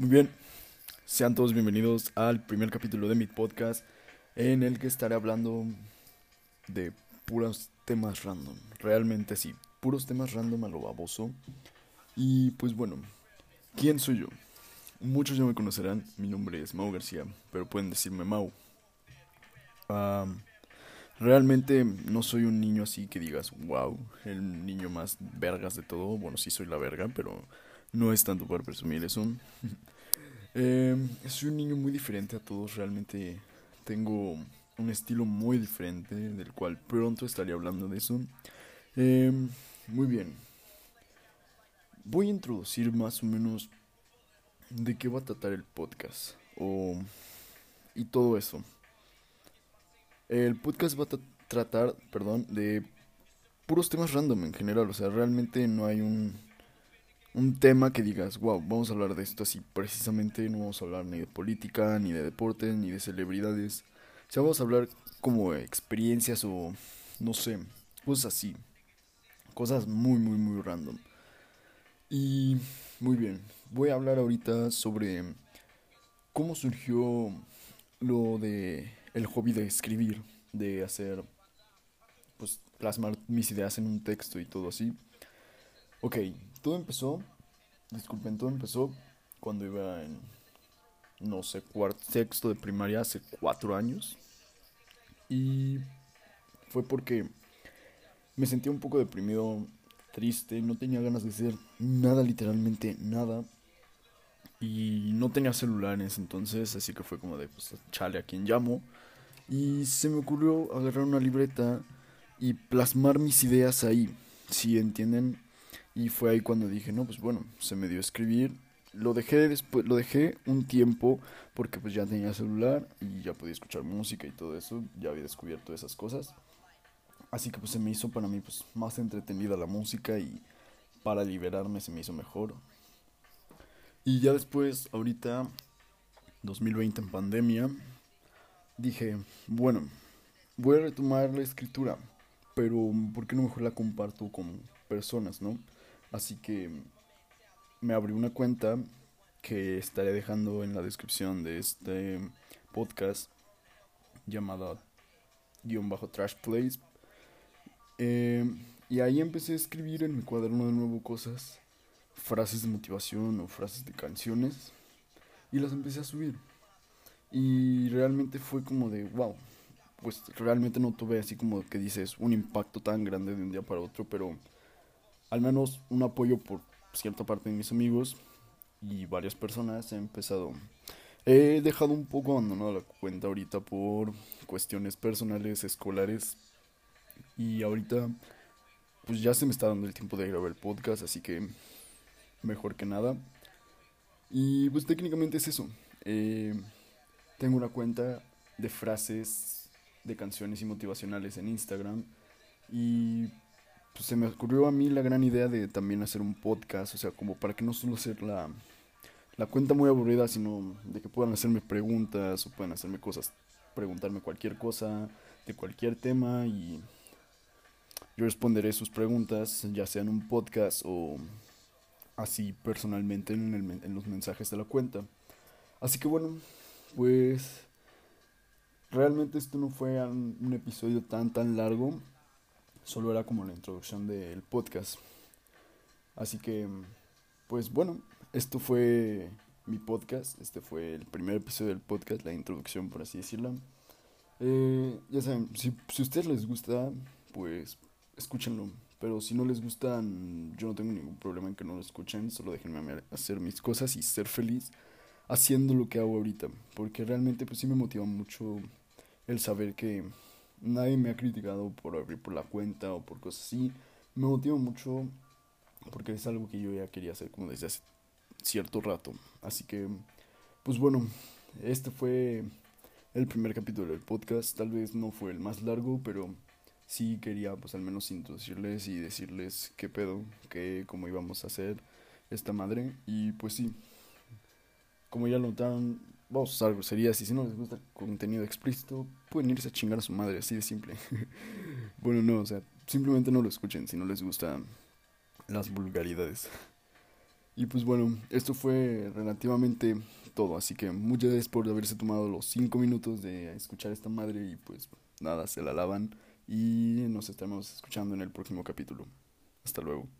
Muy bien, sean todos bienvenidos al primer capítulo de mi podcast en el que estaré hablando de puros temas random. Realmente sí, puros temas random a lo baboso. Y pues bueno, ¿quién soy yo? Muchos ya me conocerán, mi nombre es Mau García, pero pueden decirme Mau. realmente no soy un niño así que digas, wow, el niño más vergas de todo. Bueno, sí soy la verga, pero no es tanto para presumir eso. eh, soy un niño muy diferente a todos, realmente tengo un estilo muy diferente, del cual pronto estaría hablando de eso. Eh, muy bien. Voy a introducir más o menos de qué va a tratar el podcast o y todo eso. El podcast va a tratar, perdón, de puros temas random en general, o sea, realmente no hay un un tema que digas, wow, vamos a hablar de esto así precisamente, no vamos a hablar ni de política, ni de deportes, ni de celebridades. O sea, vamos a hablar como experiencias o no sé, cosas así. Cosas muy, muy, muy random. Y muy bien, voy a hablar ahorita sobre cómo surgió lo de el hobby de escribir, de hacer, pues, plasmar mis ideas en un texto y todo así. Ok, todo empezó, disculpen, todo empezó cuando iba en, no sé, cuarto, sexto de primaria hace cuatro años. Y fue porque me sentía un poco deprimido, triste, no tenía ganas de hacer nada, literalmente nada. Y no tenía celulares entonces, así que fue como de, pues, chale a quien llamo. Y se me ocurrió agarrar una libreta y plasmar mis ideas ahí. Si entienden, y fue ahí cuando dije, no, pues bueno, se me dio a escribir. Lo dejé después, lo dejé un tiempo porque pues ya tenía celular y ya podía escuchar música y todo eso, ya había descubierto esas cosas. Así que pues se me hizo para mí pues más entretenida la música y para liberarme se me hizo mejor. Y ya después, ahorita, 2020 en pandemia, dije, bueno, voy a retomar la escritura, pero ¿por qué no mejor la comparto con personas, no? Así que me abrí una cuenta que estaré dejando en la descripción de este podcast llamada guion bajo trash place eh, y ahí empecé a escribir en mi cuaderno de nuevo cosas frases de motivación o frases de canciones y las empecé a subir. Y realmente fue como de wow pues realmente no tuve así como que dices un impacto tan grande de un día para otro pero al menos un apoyo por cierta parte de mis amigos y varias personas he empezado. He dejado un poco abandonada la cuenta ahorita por cuestiones personales, escolares. Y ahorita, pues ya se me está dando el tiempo de grabar el podcast, así que mejor que nada. Y pues técnicamente es eso. Eh, tengo una cuenta de frases de canciones y motivacionales en Instagram. Y pues se me ocurrió a mí la gran idea de también hacer un podcast, o sea, como para que no solo ser la, la cuenta muy aburrida, sino de que puedan hacerme preguntas o puedan hacerme cosas, preguntarme cualquier cosa de cualquier tema y yo responderé sus preguntas, ya sea en un podcast o así personalmente en, el, en los mensajes de la cuenta. Así que bueno, pues realmente esto no fue un episodio tan tan largo solo era como la introducción del podcast. Así que, pues bueno, esto fue mi podcast, este fue el primer episodio del podcast, la introducción por así decirlo. Eh, ya saben, si, si a ustedes les gusta, pues escúchenlo. Pero si no les gusta, yo no tengo ningún problema en que no lo escuchen. Solo déjenme hacer mis cosas y ser feliz haciendo lo que hago ahorita. Porque realmente pues sí me motiva mucho el saber que nadie me ha criticado por abrir por la cuenta o por cosas así. Me motiva mucho porque es algo que yo ya quería hacer como desde hace cierto rato. Así que, pues bueno, este fue el primer capítulo del podcast. Tal vez no fue el más largo, pero sí quería pues al menos introducirles y decirles qué pedo, qué, cómo íbamos a hacer esta madre. Y pues sí, como ya lo notaron, vamos a usar groserías y si no les gusta el contenido explícito, pueden irse a chingar a su madre, así de simple. bueno, no, o sea, simplemente no lo escuchen si no les gustan las vulgaridades. Y pues bueno, esto fue relativamente todo. Así que muchas gracias por haberse tomado los 5 minutos de escuchar esta madre. Y pues nada, se la lavan. Y nos estaremos escuchando en el próximo capítulo. Hasta luego.